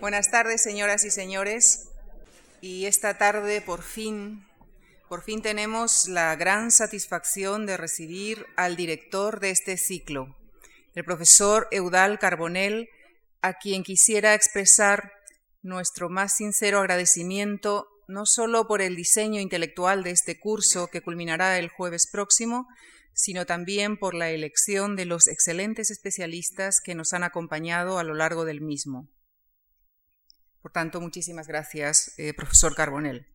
Buenas tardes, señoras y señores. Y esta tarde, por fin, por fin tenemos la gran satisfacción de recibir al director de este ciclo, el profesor Eudal Carbonell, a quien quisiera expresar nuestro más sincero agradecimiento no solo por el diseño intelectual de este curso que culminará el jueves próximo, sino también por la elección de los excelentes especialistas que nos han acompañado a lo largo del mismo. Por tanto, muchísimas gracias, eh, profesor Carbonell.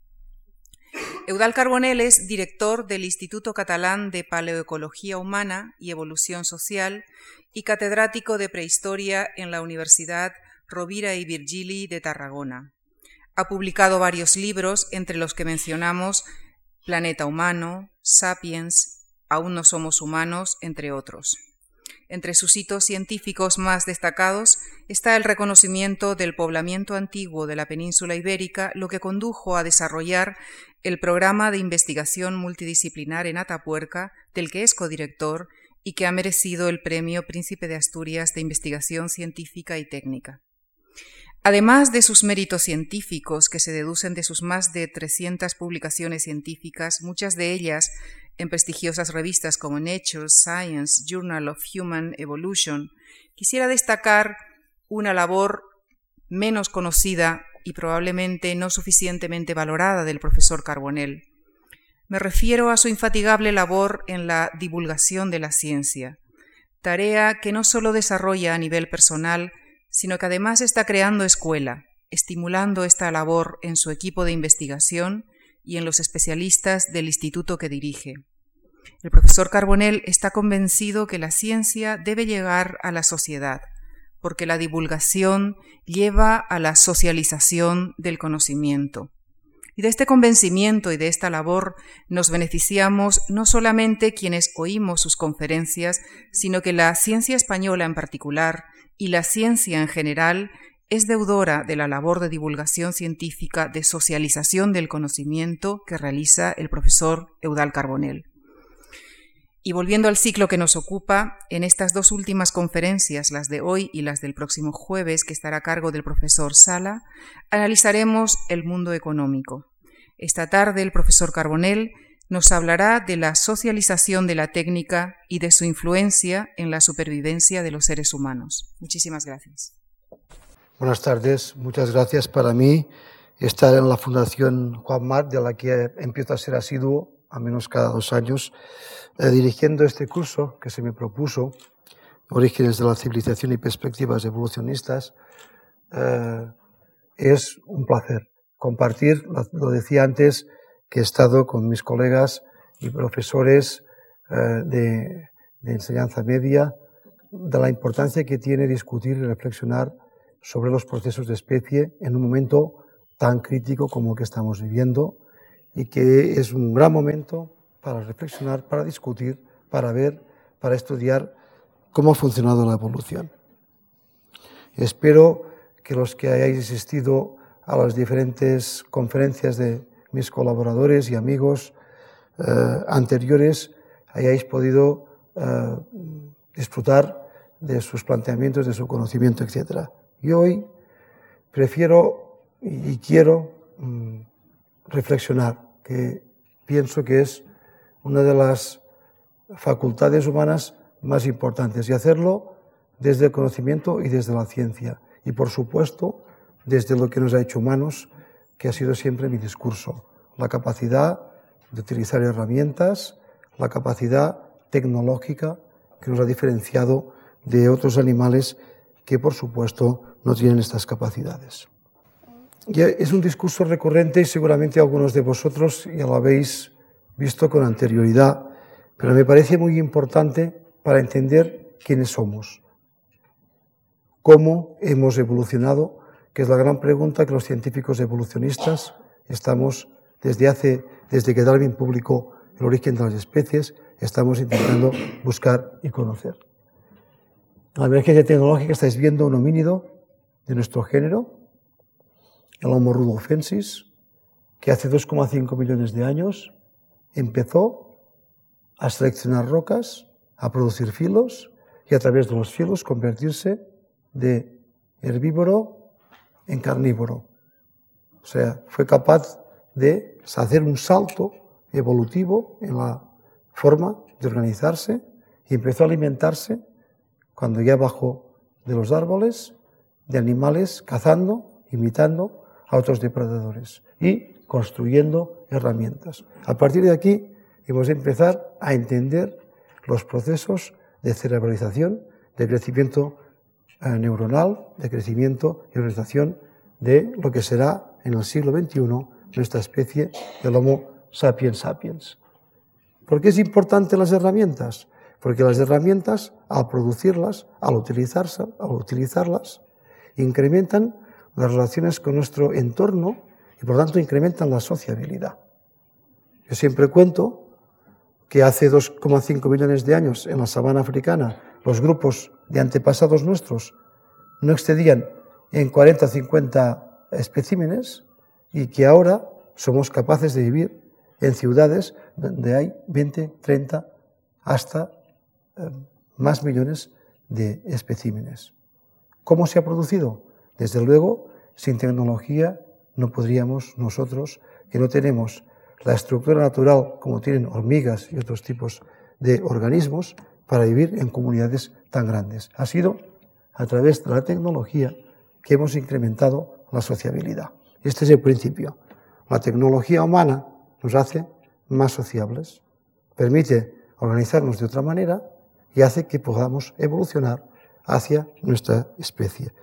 Eudal Carbonell es director del Instituto Catalán de Paleoecología Humana y Evolución Social y catedrático de Prehistoria en la Universidad Rovira y Virgili de Tarragona. Ha publicado varios libros, entre los que mencionamos Planeta Humano, Sapiens, Aún no somos humanos, entre otros. Entre sus hitos científicos más destacados está el reconocimiento del poblamiento antiguo de la península ibérica, lo que condujo a desarrollar el programa de investigación multidisciplinar en Atapuerca, del que es codirector y que ha merecido el Premio Príncipe de Asturias de Investigación Científica y Técnica. Además de sus méritos científicos, que se deducen de sus más de 300 publicaciones científicas, muchas de ellas en prestigiosas revistas como Nature, Science, Journal of Human Evolution, quisiera destacar una labor menos conocida y probablemente no suficientemente valorada del profesor Carbonell. Me refiero a su infatigable labor en la divulgación de la ciencia, tarea que no solo desarrolla a nivel personal, sino que además está creando escuela, estimulando esta labor en su equipo de investigación y en los especialistas del instituto que dirige. El profesor Carbonell está convencido que la ciencia debe llegar a la sociedad, porque la divulgación lleva a la socialización del conocimiento. Y de este convencimiento y de esta labor nos beneficiamos no solamente quienes oímos sus conferencias, sino que la ciencia española en particular y la ciencia en general es deudora de la labor de divulgación científica de socialización del conocimiento que realiza el profesor Eudal Carbonell. Y volviendo al ciclo que nos ocupa, en estas dos últimas conferencias, las de hoy y las del próximo jueves, que estará a cargo del profesor Sala, analizaremos el mundo económico. Esta tarde el profesor Carbonell nos hablará de la socialización de la técnica y de su influencia en la supervivencia de los seres humanos. Muchísimas gracias. Buenas tardes, muchas gracias para mí estar en la Fundación Juan Mar, de la que empiezo a ser asiduo, a menos cada dos años, eh, dirigiendo este curso que se me propuso, Orígenes de la Civilización y Perspectivas Evolucionistas. Eh, es un placer compartir, lo decía antes, que he estado con mis colegas y profesores eh, de, enseñanza media, de la importancia que tiene discutir y reflexionar sobre los procesos de especie en un momento tan crítico como el que estamos viviendo y que es un gran momento para reflexionar, para discutir, para ver, para estudiar cómo ha funcionado la evolución. Espero que los que hayáis asistido a las diferentes conferencias de mis colaboradores y amigos eh, anteriores hayáis podido eh, disfrutar de sus planteamientos, de su conocimiento, etc. Y hoy prefiero y quiero mm, reflexionar, que pienso que es una de las facultades humanas más importantes, y hacerlo desde el conocimiento y desde la ciencia, y por supuesto desde lo que nos ha hecho humanos, que ha sido siempre mi discurso, la capacidad de utilizar herramientas, la capacidad tecnológica que nos ha diferenciado de otros animales que, por supuesto, no tienen estas capacidades. Es un discurso recurrente y seguramente algunos de vosotros ya lo habéis visto con anterioridad, pero me parece muy importante para entender quiénes somos, cómo hemos evolucionado que es la gran pregunta que los científicos evolucionistas estamos desde hace, desde que Darwin publicó el origen de las especies, estamos intentando buscar y conocer. La emergencia tecnológica estáis viendo un homínido de nuestro género, el Homo rudolfensis, que hace 2,5 millones de años empezó a seleccionar rocas, a producir filos y a través de los filos convertirse de herbívoro en carnívoro. O sea, fue capaz de hacer un salto evolutivo en la forma de organizarse y empezó a alimentarse cuando ya bajó de los árboles de animales cazando, imitando a otros depredadores y construyendo herramientas. A partir de aquí hemos de empezar a entender los procesos de cerebralización, de crecimiento eh, neuronal, de crecimiento y organización de lo que será en el siglo XXI nuestra especie, el Homo sapiens sapiens. ¿Por qué es importante las herramientas? Porque las herramientas, al producirlas, al, utilizarse, al utilizarlas, incrementan las relaciones con nuestro entorno y por tanto incrementan la sociabilidad. Yo siempre cuento que hace 2,5 millones de años en la sabana africana los grupos de antepasados nuestros no excedían en 40 o 50 especímenes y que ahora somos capaces de vivir en ciudades donde hay 20, 30, hasta eh, más millones de especímenes. ¿Cómo se ha producido? Desde luego, sin tecnología no podríamos nosotros, que no tenemos la estructura natural como tienen hormigas y otros tipos de organismos, para vivir en comunidades tan grandes. Ha sido a través de la tecnología que hemos incrementado la sociabilidad. Este es el principio. La tecnología humana nos hace más sociables, permite organizarnos de otra manera y hace que podamos evolucionar hacia nuestra especie.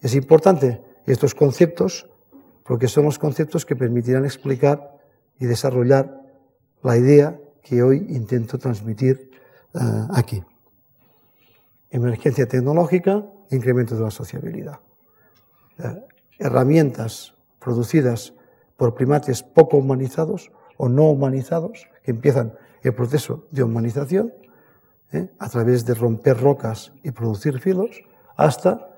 Es importante estos conceptos porque son los conceptos que permitirán explicar y desarrollar la idea que hoy intento transmitir eh, aquí. Emergencia tecnológica, incremento de la sociabilidad. Eh, herramientas producidas por primates poco humanizados o no humanizados que empiezan el proceso de humanización ¿eh? a través de romper rocas y producir filos hasta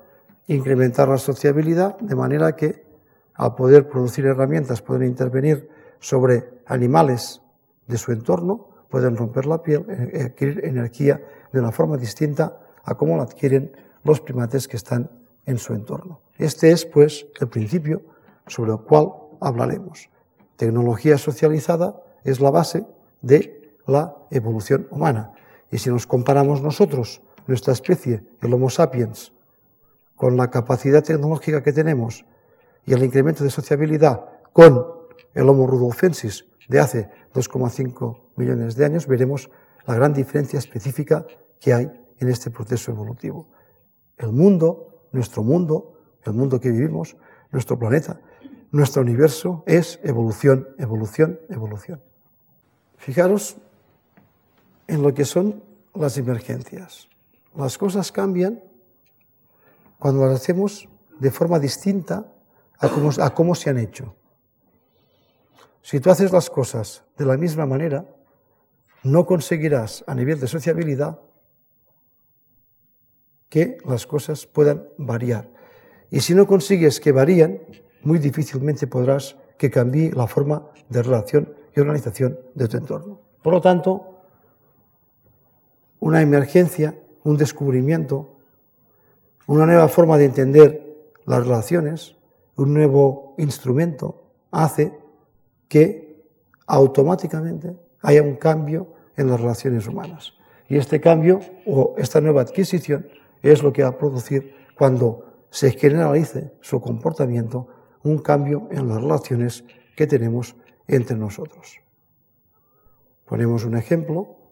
incrementar la sociabilidad de manera que al poder producir herramientas pueden intervenir sobre animales de su entorno, pueden romper la piel, eh, adquirir energía de una forma distinta a cómo la adquieren los primates que están en su entorno. Este es, pues, el principio sobre el cual hablaremos. Tecnología socializada es la base de la evolución humana. Y si nos comparamos nosotros, nuestra especie, el Homo sapiens, con la capacidad tecnológica que tenemos y el incremento de sociabilidad con el Homo rudolfensis de hace 2,5 millones de años, veremos la gran diferencia específica que hay en este proceso evolutivo. El mundo, nuestro mundo, el mundo que vivimos, nuestro planeta, nuestro universo es evolución, evolución, evolución. Fijaros en lo que son las emergencias. Las cosas cambian cuando las hacemos de forma distinta a cómo, se han hecho. Si tú haces las cosas de la misma manera, no conseguirás a nivel de sociabilidad que las cosas puedan variar. Y si no consigues que varíen, muy difícilmente podrás que cambie la forma de relación y organización de tu entorno. Por lo tanto, una emergencia, un descubrimiento, una nueva forma de entender las relaciones, un nuevo instrumento, hace que automáticamente haya un cambio en las relaciones humanas. Y este cambio o esta nueva adquisición es lo que va a producir cuando se generalice su comportamiento un cambio en las relaciones que tenemos entre nosotros. Ponemos un ejemplo,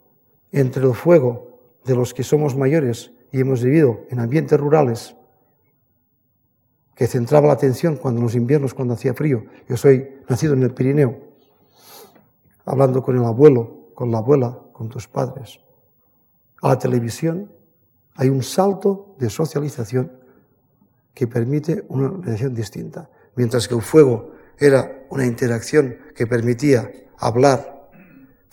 entre el fuego de los que somos mayores y hemos vivido en ambientes rurales, que centraba la atención cuando en los inviernos, cuando hacía frío, yo soy nacido en el Pirineo, hablando con el abuelo, con la abuela, con tus padres, a la televisión, hay un salto de socialización que permite una relación distinta. Mientras que el fuego era una interacción que permitía hablar,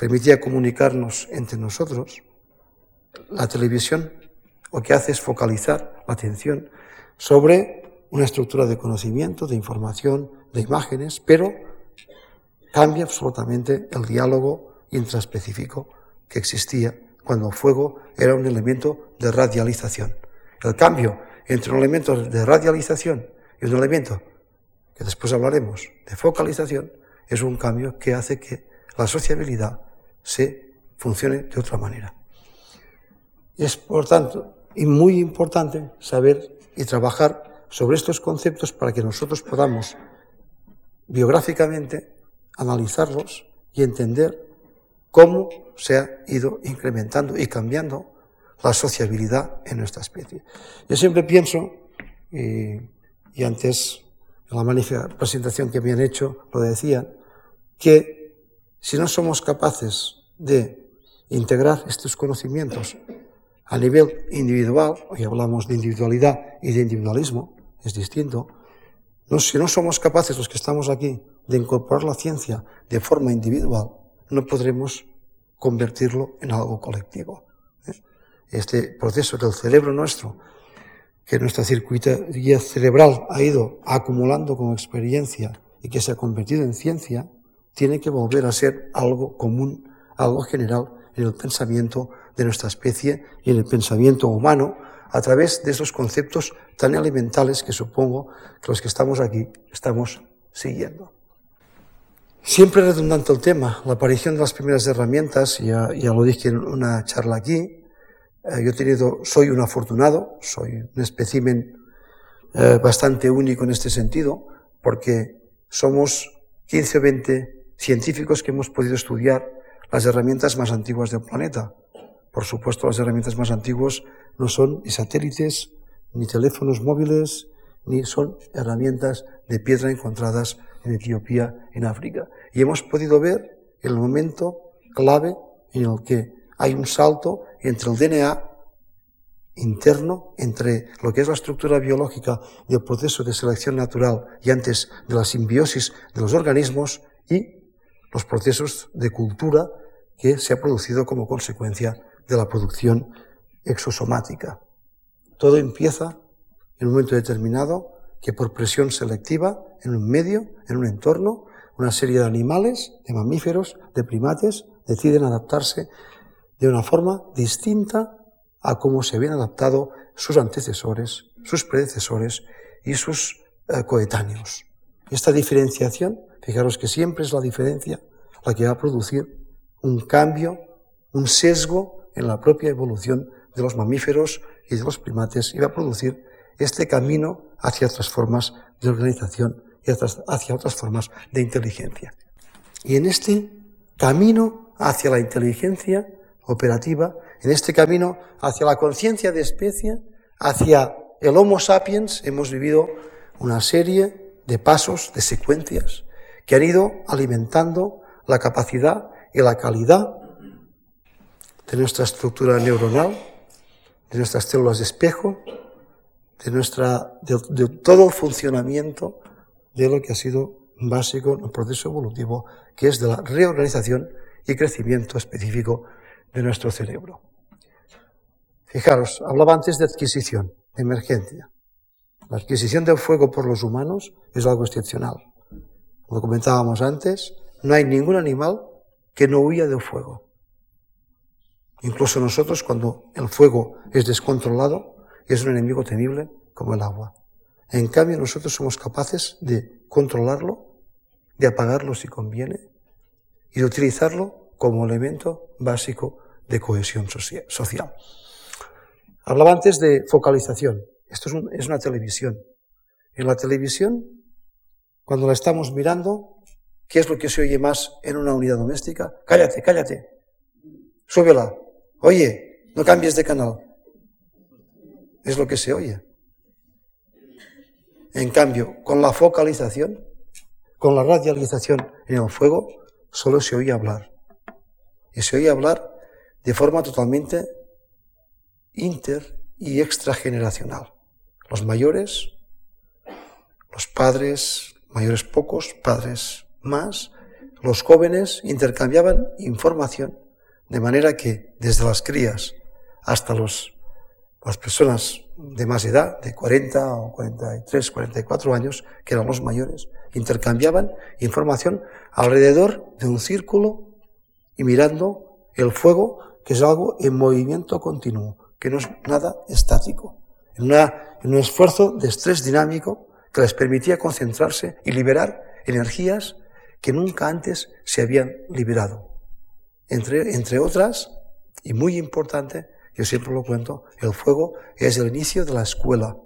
permitía comunicarnos entre nosotros, la televisión lo que hace es focalizar la atención sobre una estructura de conocimiento, de información, de imágenes, pero cambia absolutamente el diálogo intraespecífico que existía cuando el fuego era un elemento de radialización. El cambio entre un elemento de radialización Y un elemento que después hablaremos de focalización es un cambio que hace que la sociabilidad se funcione de otra manera. Es, por tanto, y muy importante saber y trabajar sobre estos conceptos para que nosotros podamos biográficamente analizarlos y entender cómo se ha ido incrementando y cambiando la sociabilidad en nuestra especie. Yo siempre pienso, y, antes en la magnífica presentación que me han hecho lo decían, que si no somos capaces de integrar estos conocimientos a nivel individual, hoy hablamos de individualidad y de individualismo, es distinto, si no somos capaces los que estamos aquí de incorporar la ciencia de forma individual, no podremos convertirlo en algo colectivo. ¿eh? Este proceso del cerebro nuestro, que nuestra circuitería cerebral ha ido acumulando como experiencia y que se ha convertido en ciencia, tiene que volver a ser algo común, algo general en el pensamiento de nuestra especie y en el pensamiento humano a través de esos conceptos tan elementales que supongo que los que estamos aquí estamos siguiendo. Siempre redundante el tema, la aparición de las primeras herramientas, ya, lo dije en una charla aquí, eh, yo he tenido, soy un afortunado, soy un espécimen eh, bastante único en este sentido, porque somos 15 o 20 científicos que hemos podido estudiar las herramientas más antiguas del planeta. Por supuesto, las herramientas más antiguas no son satélites, ni teléfonos móviles, ni son herramientas de piedra encontradas en Etiopía, en África. Y hemos podido ver el momento clave en el que hay un salto entre el DNA interno, entre lo que es la estructura biológica del proceso de selección natural y antes de la simbiosis de los organismos y los procesos de cultura que se ha producido como consecuencia de la producción exosomática. Todo empieza en un momento determinado que por presión selectiva, en un medio, en un entorno, una serie de animales, de mamíferos, de primates, deciden adaptarse de una forma distinta a cómo se habían adaptado sus antecesores, sus predecesores y sus eh, coetáneos. Esta diferenciación, fijaros que siempre es la diferencia la que va a producir un cambio, un sesgo en la propia evolución de los mamíferos y de los primates y va a producir este camino hacia otras formas de organización y hacia otras formas de inteligencia. Y en este camino hacia la inteligencia operativa, en este camino hacia la conciencia de especie, hacia el Homo sapiens, hemos vivido una serie de pasos, de secuencias, que han ido alimentando la capacidad y la calidad de nuestra estructura neuronal, de nuestras células de espejo, de, nuestra, de, todo el funcionamiento de lo que ha sido básico en el proceso evolutivo, que es de la reorganización y crecimiento específico de nuestro cerebro. Fijaros, hablaba antes de adquisición, de emergencia. La adquisición del fuego por los humanos es algo excepcional. Como comentábamos antes, no hay ningún animal que no huya del fuego. Incluso nosotros, cuando el fuego es descontrolado, es un enemigo temible como el agua. En cambio, nosotros somos capaces de controlarlo, de apagarlo si conviene, y de utilizarlo como elemento básico de cohesión social. Hablaba antes de focalización. Esto es, una televisión. En la televisión, cuando la estamos mirando, ¿Qué es lo que se oye más en una unidad doméstica? Cállate, cállate. Súbela. Oye, no cambies de canal. Es lo que se oye. En cambio, con la focalización, con la radialización en el fuego, solo se oye hablar. Y se oye hablar de forma totalmente inter y extrageneracional. Los mayores, los padres, mayores pocos, padres más, los jóvenes intercambiaban información, de manera que desde las crías hasta los, las personas de más edad, de 40 o 43, 44 años, que eran los mayores, intercambiaban información alrededor de un círculo y mirando el fuego, que es algo en movimiento continuo, que no es nada estático. En, en un esfuerzo de estrés dinámico que les permitía concentrarse y liberar energías que nunca antes se habían liberado. Entre, entre otras, y muy importante, yo siempre lo cuento, el fuego es el inicio de la escuela,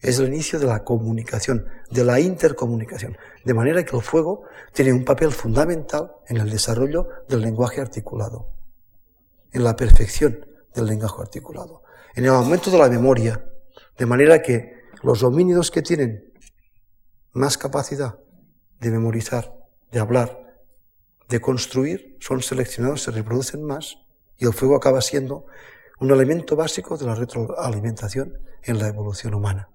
es el inicio de la comunicación, de la intercomunicación. De manera que el fuego tiene un papel fundamental en el desarrollo del lenguaje articulado, en la perfección del lenguaje articulado, en el aumento de la memoria, de manera que los homínidos que tienen más capacidad de memorizar, de hablar, de construir, son seleccionados, se reproducen más y el fuego acaba siendo un elemento básico de la retroalimentación en la evolución humana.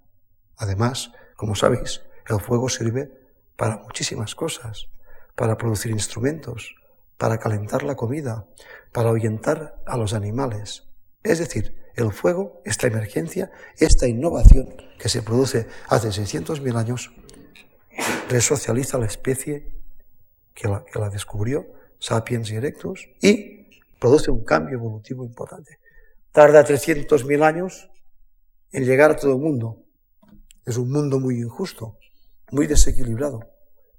Además, como sabéis, el fuego sirve para muchísimas cosas, para producir instrumentos, para calentar la comida, para ahuyentar a los animales. Es decir, el fuego, esta emergencia, esta innovación que se produce hace 600.000 años, resocializa la especie que la, que la descubrió, Sapiens y Erectus, y produce un cambio evolutivo importante. Tarda 300.000 años en llegar a todo el mundo. Es un mundo muy injusto, muy desequilibrado,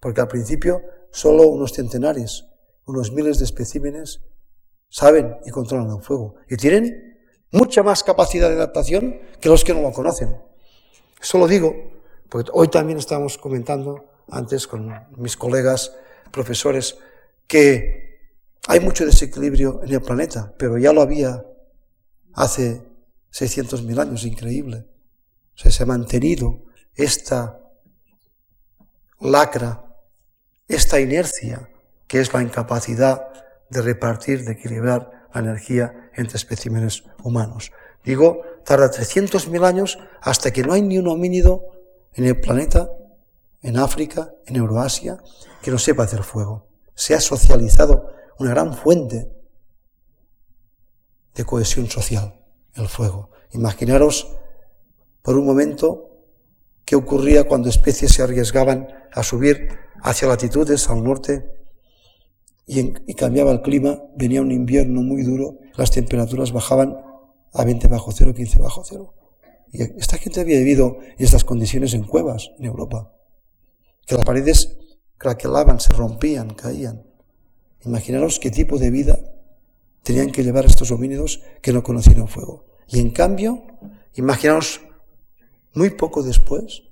porque al principio solo unos centenares, unos miles de especímenes saben y controlan el fuego y tienen mucha más capacidad de adaptación que los que no lo conocen. Eso lo digo porque hoy también estamos comentando antes con mis colegas profesores que hay mucho desequilibrio en el planeta, pero ya lo había hace 600.000 años, increíble. se ha mantenido esta lacra, esta inercia, que es la incapacidad de repartir, de equilibrar la energía entre especímenes humanos. Digo, tarda 300.000 años hasta que no hay ni un homínido en el planeta, en África, en Euroasia, que no sepa hacer fuego. Se ha socializado una gran fuente de cohesión social, el fuego. Imaginaros por un momento qué ocurría cuando especies se arriesgaban a subir hacia latitudes al norte y, cambiaba el clima, venía un invierno muy duro, las temperaturas bajaban a 20 bajo cero, 15 bajo cero. Y esta gente había vivido estas condiciones en cuevas en Europa, que las paredes craquelaban, se rompían, caían. Imaginaros qué tipo de vida tenían que llevar estos homínidos que no conocían el fuego. Y en cambio, imaginaos muy poco después,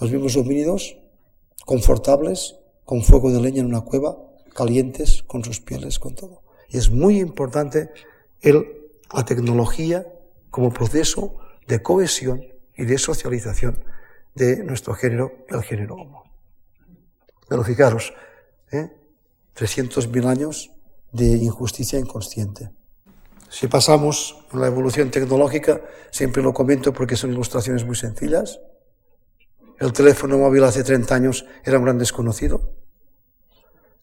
los mismos homínidos confortables, con fuego de leña en una cueva, calientes, con sus pieles, con todo. Y es muy importante el, la tecnología como proceso de cohesión y de socialización de nuestro género, el género Homo. Pero fijaros, ¿eh? 300.000 años de injusticia inconsciente. Si pasamos a la evolución tecnológica, siempre lo comento porque son ilustraciones muy sencillas. El teléfono móvil hace 30 años era un gran desconocido.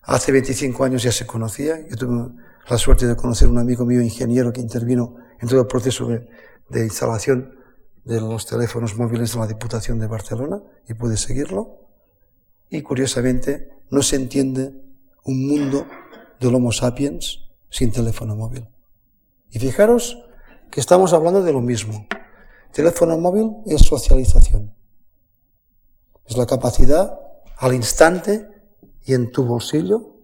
Hace 25 años ya se conocía. Yo tuve la suerte de conocer un amigo mío ingeniero que intervino en todo el proceso de, de instalación de los teléfonos móviles de la Diputación de Barcelona y pude seguirlo. Y curiosamente no se entiende un mundo del Homo sapiens sin teléfono móvil. Y fijaros que estamos hablando de lo mismo. Teléfono móvil es socialización. Es la capacidad al instante y en tu bolsillo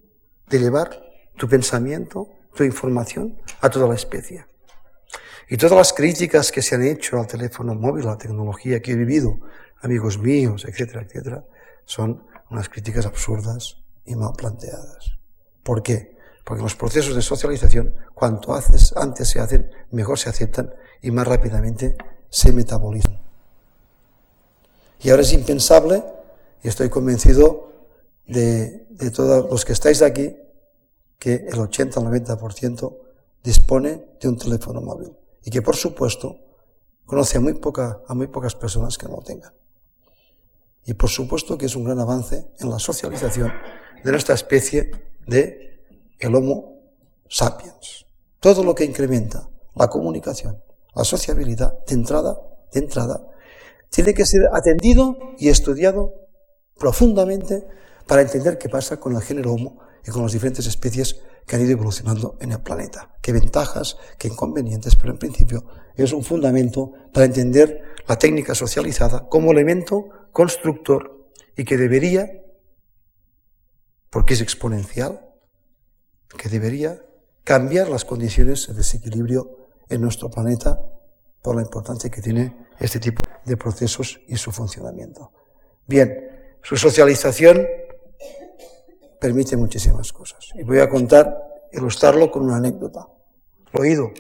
de llevar tu pensamiento, tu información a toda la especie. Y todas las críticas que se han hecho al teléfono móvil, a la tecnología que he vivido, amigos míos, etcétera, etcétera, son unas críticas absurdas y mal planteadas. ¿Por qué? Porque los procesos de socialización, cuanto haces, antes se hacen, mejor se aceptan y más rápidamente se metabolizan. Y ahora es impensable, y estoy convencido de, todos los que estáis aquí, que el 80 o 90% dispone de un teléfono móvil. Y que, por supuesto, conoce a muy, poca, a muy pocas personas que no lo tengan. Y por supuesto que es un gran avance en la socialización de nuestra especie de el Homo sapiens. Todo lo que incrementa la comunicación, la sociabilidad, de entrada, de entrada, tiene que ser atendido y estudiado profundamente para entender qué pasa con el género Homo y con las diferentes especies que han ido evolucionando en el planeta. Qué ventajas, qué inconvenientes, pero en principio es un fundamento para entender la técnica socializada como elemento constructor y que debería, porque es exponencial, que debería cambiar las condiciones de desequilibrio en nuestro planeta por la importancia que tiene este tipo de procesos y su funcionamiento. Bien, su socialización permite muchísimas cosas. Y voy a contar, ilustrarlo con una anécdota. Lo he oído.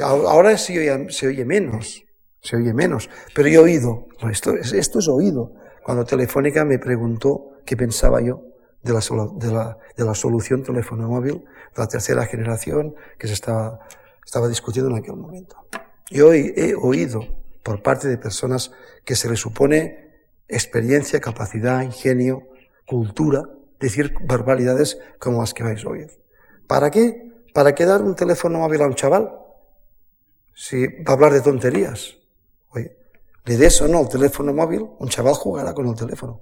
ahora se oye, menos, se oye menos, pero yo he oído. Esto, esto es oído. Cuando Telefónica me preguntó qué pensaba yo de la, de la, de la solución teléfono móvil de la tercera generación que se estaba, estaba discutiendo en aquel momento. Yo he oído por parte de personas que se les supone experiencia, capacidad, ingenio, cultura, decir barbaridades como las que vais a oír. ¿Para qué? ¿Para qué dar un teléfono móvil a un chaval? Si va a hablar de tonterías. Oye, le des o no el teléfono móvil, un chaval jugará con el teléfono.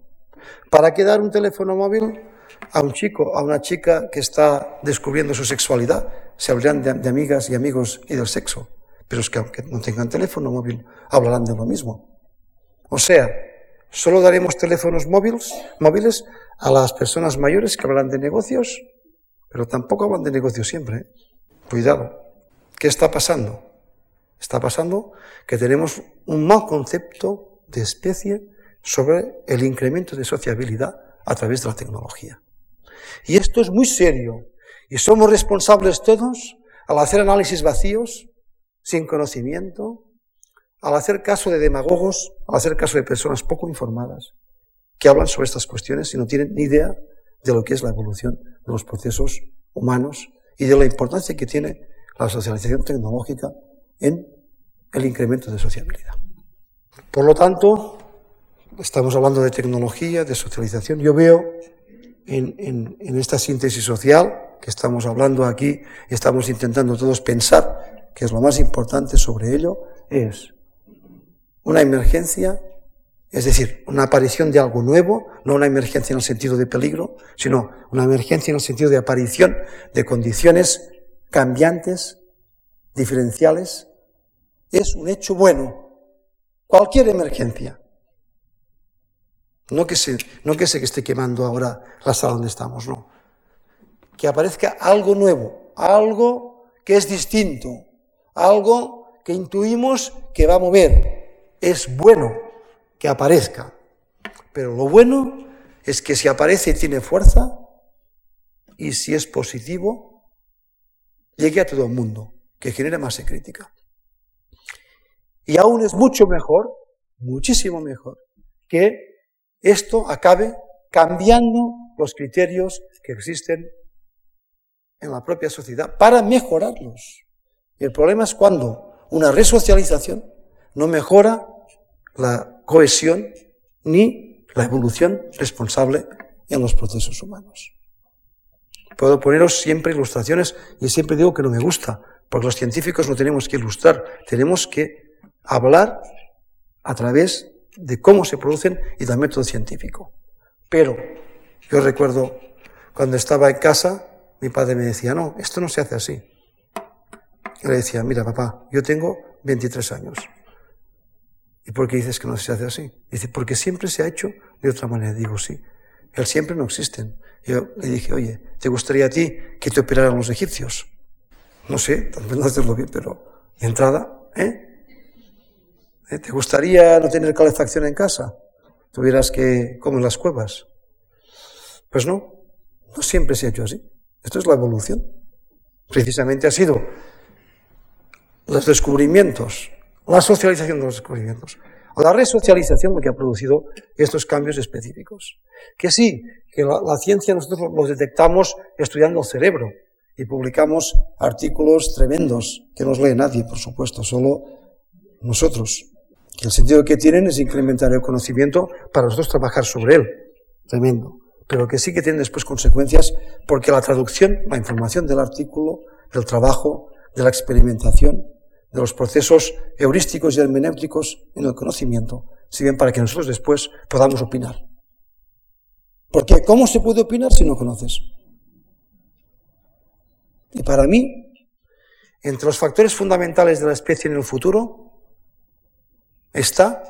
¿Para qué dar un teléfono móvil a un chico, a una chica que está descubriendo su sexualidad? Se hablarán de, amigas y amigos y del sexo. Pero es que aunque no tengan teléfono móvil, hablarán de lo mismo. O sea, solo daremos teléfonos móviles, móviles a las personas mayores que hablan de negocios, pero tampoco hablan de negocios siempre. ¿eh? Cuidado. ¿Qué está pasando? Está pasando que tenemos un mal concepto de especie sobre el incremento de sociabilidad a través de la tecnología. Y esto es muy serio. Y somos responsables todos al hacer análisis vacíos, sin conocimiento, al hacer caso de demagogos, al hacer caso de personas poco informadas, que hablan sobre estas cuestiones y no tienen ni idea de lo que es la evolución de los procesos humanos y de la importancia que tiene la socialización tecnológica en el incremento de sociabilidad. Por lo tanto, estamos hablando de tecnología, de socialización. Yo veo en, esta síntesis social que estamos hablando aquí estamos intentando todos pensar, que es lo más importante sobre ello, es una emergencia, es decir, una aparición de algo nuevo, no una emergencia en el sentido de peligro, sino una emergencia en el sentido de aparición de condiciones cambiantes, diferenciales, es un hecho bueno. Cualquier emergencia. No que, se, no que se esté quemando ahora la sala donde estamos, no. Que aparezca algo nuevo, algo que es distinto, algo que intuimos que va a mover. Es bueno que aparezca. Pero lo bueno es que si aparece y tiene fuerza, y si es positivo, llegue a todo el mundo, que genere masa crítica. Y aún es mucho mejor, muchísimo mejor, que esto acabe cambiando los criterios que existen en la propia sociedad para mejorarlos. Y el problema es cuando una resocialización no mejora la cohesión ni la evolución responsable en los procesos humanos. Puedo poneros siempre ilustraciones y siempre digo que no me gusta, porque los científicos no tenemos que ilustrar, tenemos que hablar a través de cómo se producen y del método científico. Pero yo recuerdo cuando estaba en casa, mi padre me decía, no, esto no se hace así. Y le decía, mira papá, yo tengo 23 años. ¿Y por qué dices que no se hace así? Dice, porque siempre se ha hecho de otra manera. Digo, sí. El siempre no existen. Yo le dije, oye, ¿te gustaría a ti que te operaran los egipcios? No sé, tal vez no hacerlo bien, pero de entrada, ¿eh? ¿Eh? ¿Te gustaría no tener calefacción en casa? ¿Tuvieras que comer las cuevas? Pues no, no siempre se ha hecho así. Esto es la evolución. Precisamente ha sido los descubrimientos, la socialización de los descubrimientos, o la resocialización que ha producido estos cambios específicos. Que sí, que la, ciencia nosotros los detectamos estudiando el cerebro y publicamos artículos tremendos que no lee nadie, por supuesto, solo nosotros el sentido que tienen es incrementar el conocimiento para nosotros trabajar sobre él. Tremendo. Pero que sí que tienen después consecuencias porque la traducción, la información del artículo, del trabajo, de la experimentación, de los procesos heurísticos y hermenéuticos en el conocimiento, sirven para que nosotros después podamos opinar. Porque ¿cómo se puede opinar si no conoces? Y para mí, entre los factores fundamentales de la especie en el futuro, está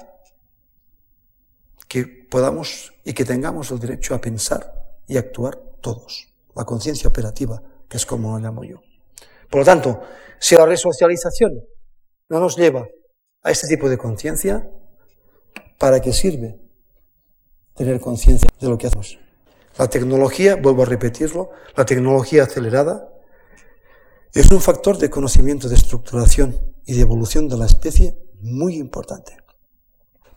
que podamos y que tengamos el derecho a pensar y actuar todos. La conciencia operativa, que es como lo llamo yo. Por lo tanto, si la resocialización no nos lleva a este tipo de conciencia, ¿para qué sirve tener conciencia de lo que hacemos? La tecnología, vuelvo a repetirlo, la tecnología acelerada es un factor de conocimiento, de estructuración y de evolución de la especie muy importante.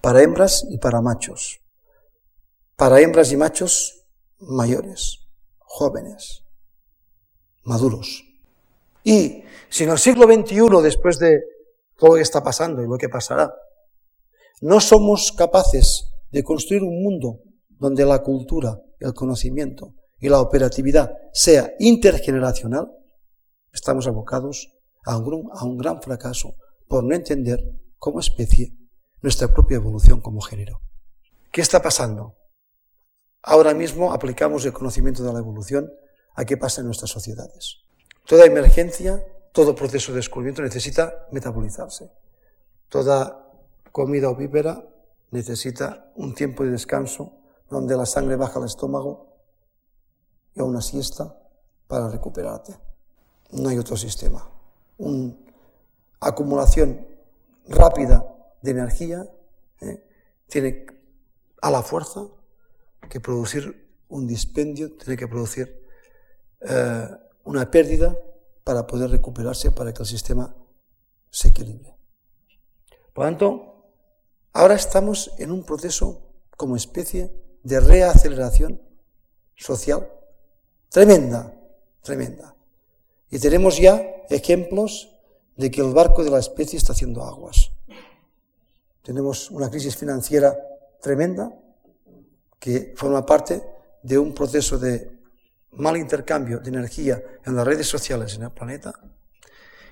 Para hembras y para machos. Para hembras y machos mayores, jóvenes, maduros. Y si en el siglo XXI, después de todo lo que está pasando y lo que pasará, no somos capaces de construir un mundo donde la cultura, el conocimiento y la operatividad sea intergeneracional, estamos abocados a un, gran fracaso por no entender como especie nuestra propia evolución como género. ¿Qué está pasando? Ahora mismo aplicamos el conocimiento de la evolución a qué pasa en nuestras sociedades. Toda emergencia, todo proceso de descubrimiento necesita metabolizarse. Toda comida opípera necesita un tiempo de descanso donde la sangre baja al estómago y a una siesta para recuperarte. No hay otro sistema. Una acumulación rápida de energía ¿eh? tiene a la fuerza que producir un dispendio, tiene que producir eh, una pérdida para poder recuperarse, para que el sistema se equilibre. Por lo tanto, ahora estamos en un proceso como especie de reaceleración social tremenda, tremenda. Y tenemos ya ejemplos de que el barco de la especie está haciendo aguas. Tenemos una crisis financiera tremenda que forma parte de un proceso de mal intercambio de energía en las redes sociales en el planeta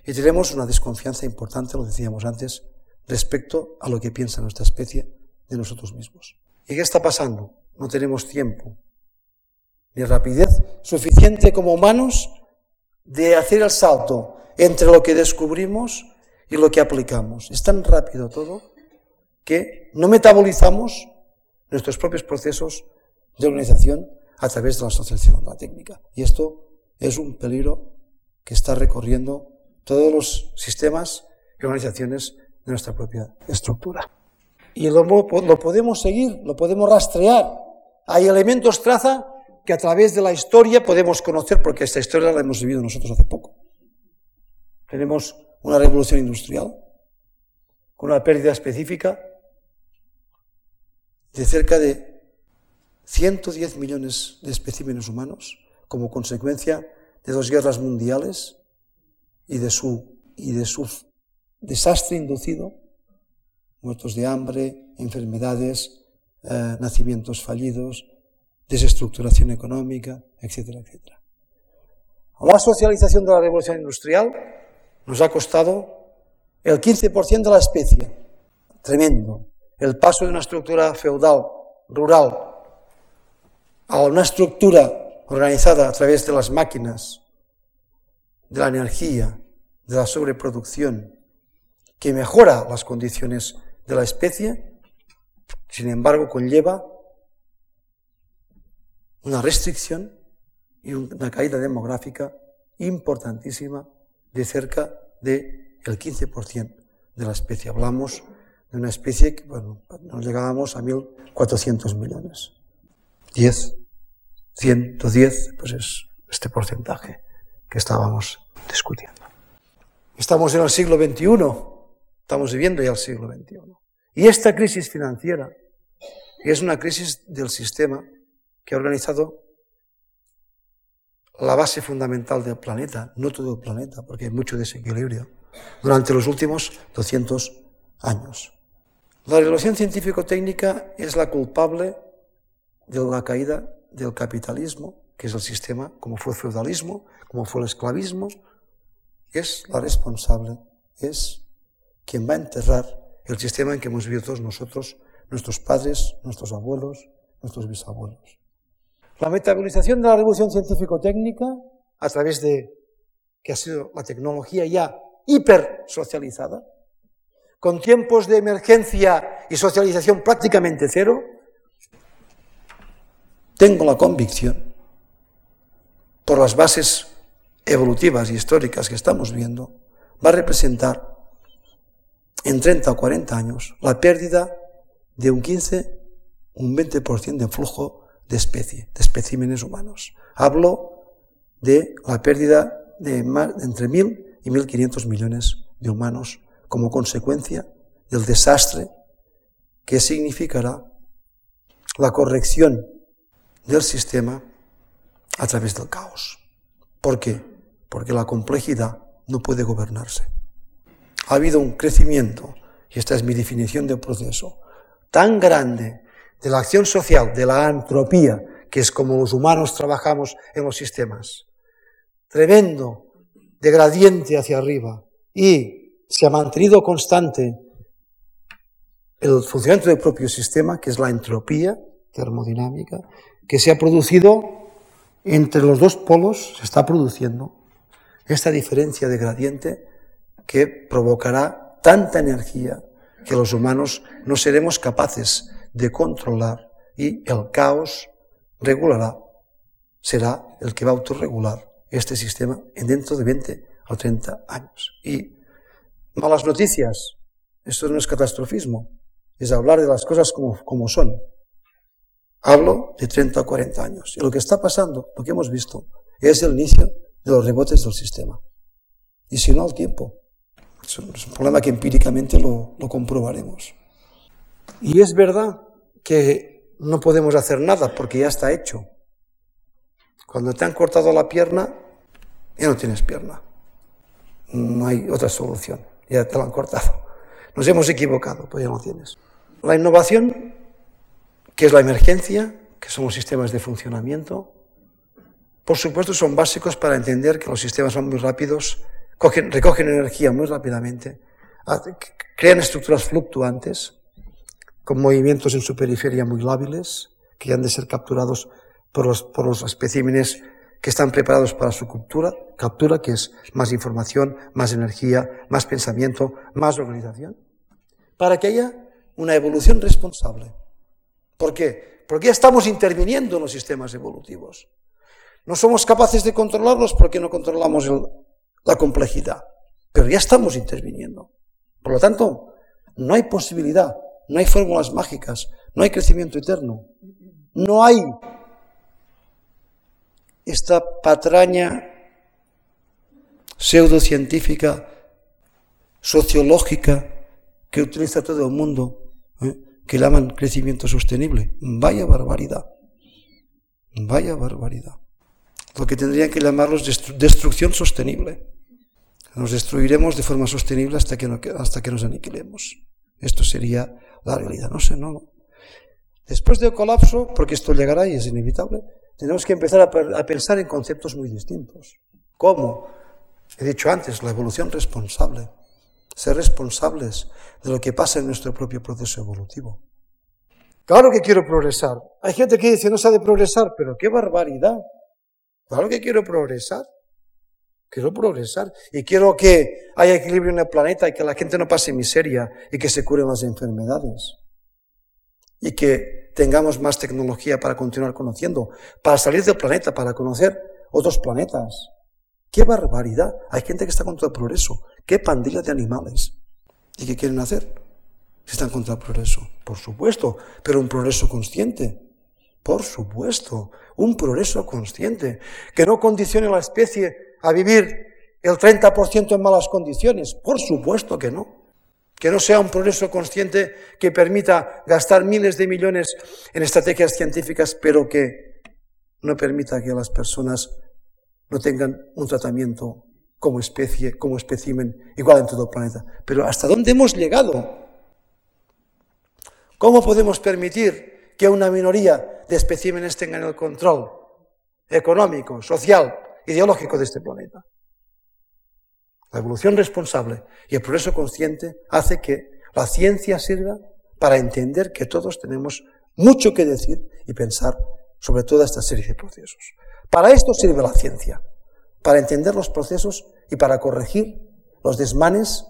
y tenemos una desconfianza importante, lo decíamos antes, respecto a lo que piensa nuestra especie de nosotros mismos. ¿Y qué está pasando? No tenemos tiempo ni rapidez suficiente como humanos de hacer el salto entre lo que descubrimos y lo que aplicamos. Es tan rápido todo que no metabolizamos nuestros propios procesos de organización a través de la asociación de la técnica. Y esto es un peligro que está recorriendo todos los sistemas y organizaciones de nuestra propia estructura. Y lo, lo podemos seguir, lo podemos rastrear. Hay elementos traza que a través de la historia podemos conocer, porque esta historia la hemos vivido nosotros hace poco. Tenemos una revolución industrial con una pérdida específica de cerca de 110 millones de especímenes humanos como consecuencia de dos guerras mundiales y de su, y de su desastre inducido, muertos de hambre, enfermedades, eh, nacimientos fallidos, desestructuración económica, etcétera, etcétera. La socialización de la revolución industrial nos ha costado el 15% de la especie. Tremendo. El paso de una estructura feudal, rural, a una estructura organizada a través de las máquinas, de la energía, de la sobreproducción, que mejora las condiciones de la especie, sin embargo conlleva una restricción y una caída demográfica importantísima de cerca del 15% de la especie. Hablamos de una especie que, bueno, nos llegábamos a 1.400 millones. 10, 110, pues es este porcentaje que estábamos discutiendo. Estamos en el siglo XXI, estamos viviendo ya el siglo XXI. Y esta crisis financiera es una crisis del sistema que ha organizado la base fundamental del planeta, no todo el planeta, porque hay mucho desequilibrio, durante los últimos 200 años. La revolución científico-técnica es la culpable de la caída del capitalismo, que es el sistema, como fue el feudalismo, como fue el esclavismo, es la responsable, es quien va a enterrar el sistema en que hemos vivido todos nosotros, nuestros padres, nuestros abuelos, nuestros bisabuelos. La metabolización de la revolución científico-técnica, a través de que ha sido la tecnología ya hiper socializada, con tiempos de emergencia y socialización prácticamente cero, tengo la convicción, por las bases evolutivas y históricas que estamos viendo, va a representar en 30 o 40 años la pérdida de un 15, un 20% de flujo de especie, de especímenes humanos. Hablo de la pérdida de entre 1.000 y 1.500 millones de humanos como consecuencia del desastre que significará la corrección del sistema a través del caos. ¿Por qué? Porque la complejidad no puede gobernarse. Ha habido un crecimiento, y esta es mi definición del proceso, tan grande de la acción social, de la antropía, que es como los humanos trabajamos en los sistemas, tremendo, de gradiente hacia arriba, y se ha mantenido constante el funcionamiento del propio sistema, que es la entropía termodinámica, que se ha producido entre los dos polos, se está produciendo esta diferencia de gradiente que provocará tanta energía que los humanos no seremos capaces de controlar y el caos regulará, será el que va a autorregular este sistema dentro de 20 o 30 años. Y malas noticias, esto no es catastrofismo, es hablar de las cosas como, como son. Hablo de 30 o 40 años. Y lo que está pasando, lo que hemos visto, es el inicio de los rebotes del sistema. Y si no, al tiempo. Es un, problema que empíricamente lo, lo comprobaremos. Y es verdad que no podemos hacer nada porque ya está hecho. Cuando te han cortado la pierna, ya no tienes pierna. No hay otra solución. Ya te la han cortado. Nos hemos equivocado, pues ya no tienes. La innovación, que es la emergencia, que son los sistemas de funcionamiento, por supuesto son básicos para entender que los sistemas son muy rápidos, recogen energía muy rápidamente, crean estructuras fluctuantes, con movimientos en su periferia muy lábiles, que han de ser capturados por los, por los especímenes que están preparados para su captura, captura, que es más información, más energía, más pensamiento, más organización, para que haya una evolución responsable. ¿Por qué? Porque ya estamos interviniendo en los sistemas evolutivos. No somos capaces de controlarlos porque no controlamos la complejidad, pero ya estamos interviniendo. Por lo tanto, no hay posibilidad, no hay fórmulas mágicas, no hay crecimiento eterno, no hay esta patraña pseudocientífica, sociológica, que utiliza todo el mundo, ¿eh? Que llaman crecimiento sostenible. Vaya barbaridad. Vaya barbaridad. Lo que tendrían que llamarlos destrucción sostenible. Nos destruiremos de forma sostenible hasta que, hasta que nos aniquilemos. Esto sería la realidad. No sé, no. Después del colapso, porque esto llegará y es inevitable, tenemos que empezar a, pensar en conceptos muy distintos. ¿Cómo? He dicho antes, la evolución responsable. Ser responsables de lo que pasa en nuestro propio proceso evolutivo. Claro que quiero progresar. Hay gente que dice no sabe progresar, pero qué barbaridad. Claro que quiero progresar. Quiero progresar y quiero que haya equilibrio en el planeta y que la gente no pase miseria y que se curen las enfermedades. Y que tengamos más tecnología para continuar conociendo, para salir del planeta, para conocer otros planetas. ¡Qué barbaridad! Hay gente que está contra el progreso. ¡Qué pandilla de animales! ¿Y qué quieren hacer? Si están contra el progreso. Por supuesto, pero un progreso consciente. Por supuesto, un progreso consciente. Que no condicione a la especie a vivir el 30% en malas condiciones. Por supuesto que no que no sea un progreso consciente que permita gastar miles de millones en estrategias científicas, pero que no permita que las personas no tengan un tratamiento como especie, como espécimen, igual en todo el planeta. Pero ¿hasta dónde hemos llegado? ¿Cómo podemos permitir que una minoría de especímenes tengan el control económico, social, ideológico de este planeta? La evolución responsable y el progreso consciente hace que la ciencia sirva para entender que todos tenemos mucho que decir y pensar sobre toda esta serie de procesos. Para esto sirve la ciencia, para entender los procesos y para corregir los desmanes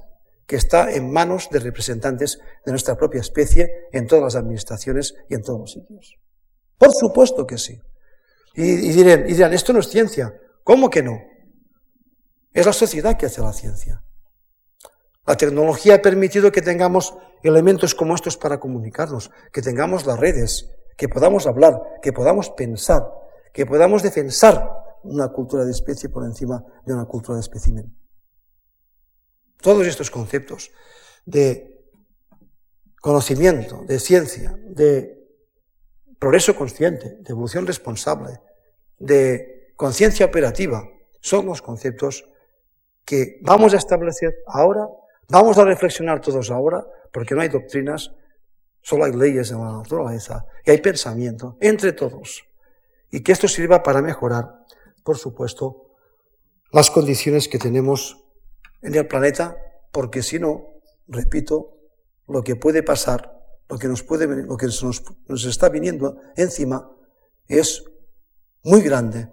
que está en manos de representantes de nuestra propia especie en todas las administraciones y en todos los sitios. Por supuesto que sí. Y, dirán, y dirán, esto no es ciencia. ¿Cómo que no? Es la sociedad que hace la ciencia. La tecnología ha permitido que tengamos elementos como estos para comunicarnos, que tengamos las redes, que podamos hablar, que podamos pensar, que podamos defensar una cultura de especie por encima de una cultura de espécimen. Todos estos conceptos de conocimiento, de ciencia, de progreso consciente, de evolución responsable, de conciencia operativa, son los conceptos que vamos a establecer ahora, vamos a reflexionar todos ahora, porque no hay doctrinas, solo hay leyes en la naturaleza y hay pensamiento entre todos. Y que esto sirva para mejorar, por supuesto, las condiciones que tenemos en el planeta, porque si no, repito, lo que puede pasar, lo que nos puede lo que nos, nos está viniendo encima es muy grande,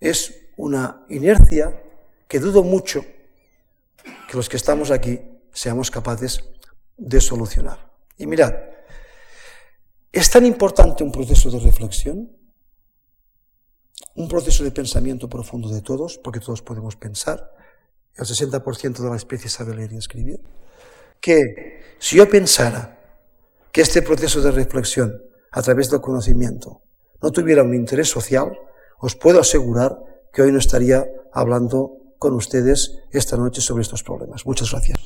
es una inercia que dudo mucho que los que estamos aquí seamos capaces de solucionar. Y mirad, es tan importante un proceso de reflexión, un proceso de pensamiento profundo de todos, porque todos podemos pensar, el 60% de la especie sabe leer y escribir, que si yo pensara que este proceso de reflexión a través del conocimiento no tuviera un interés social, os puedo asegurar que hoy no estaría hablando con ustedes esta noche sobre estos problemas. Muchas gracias.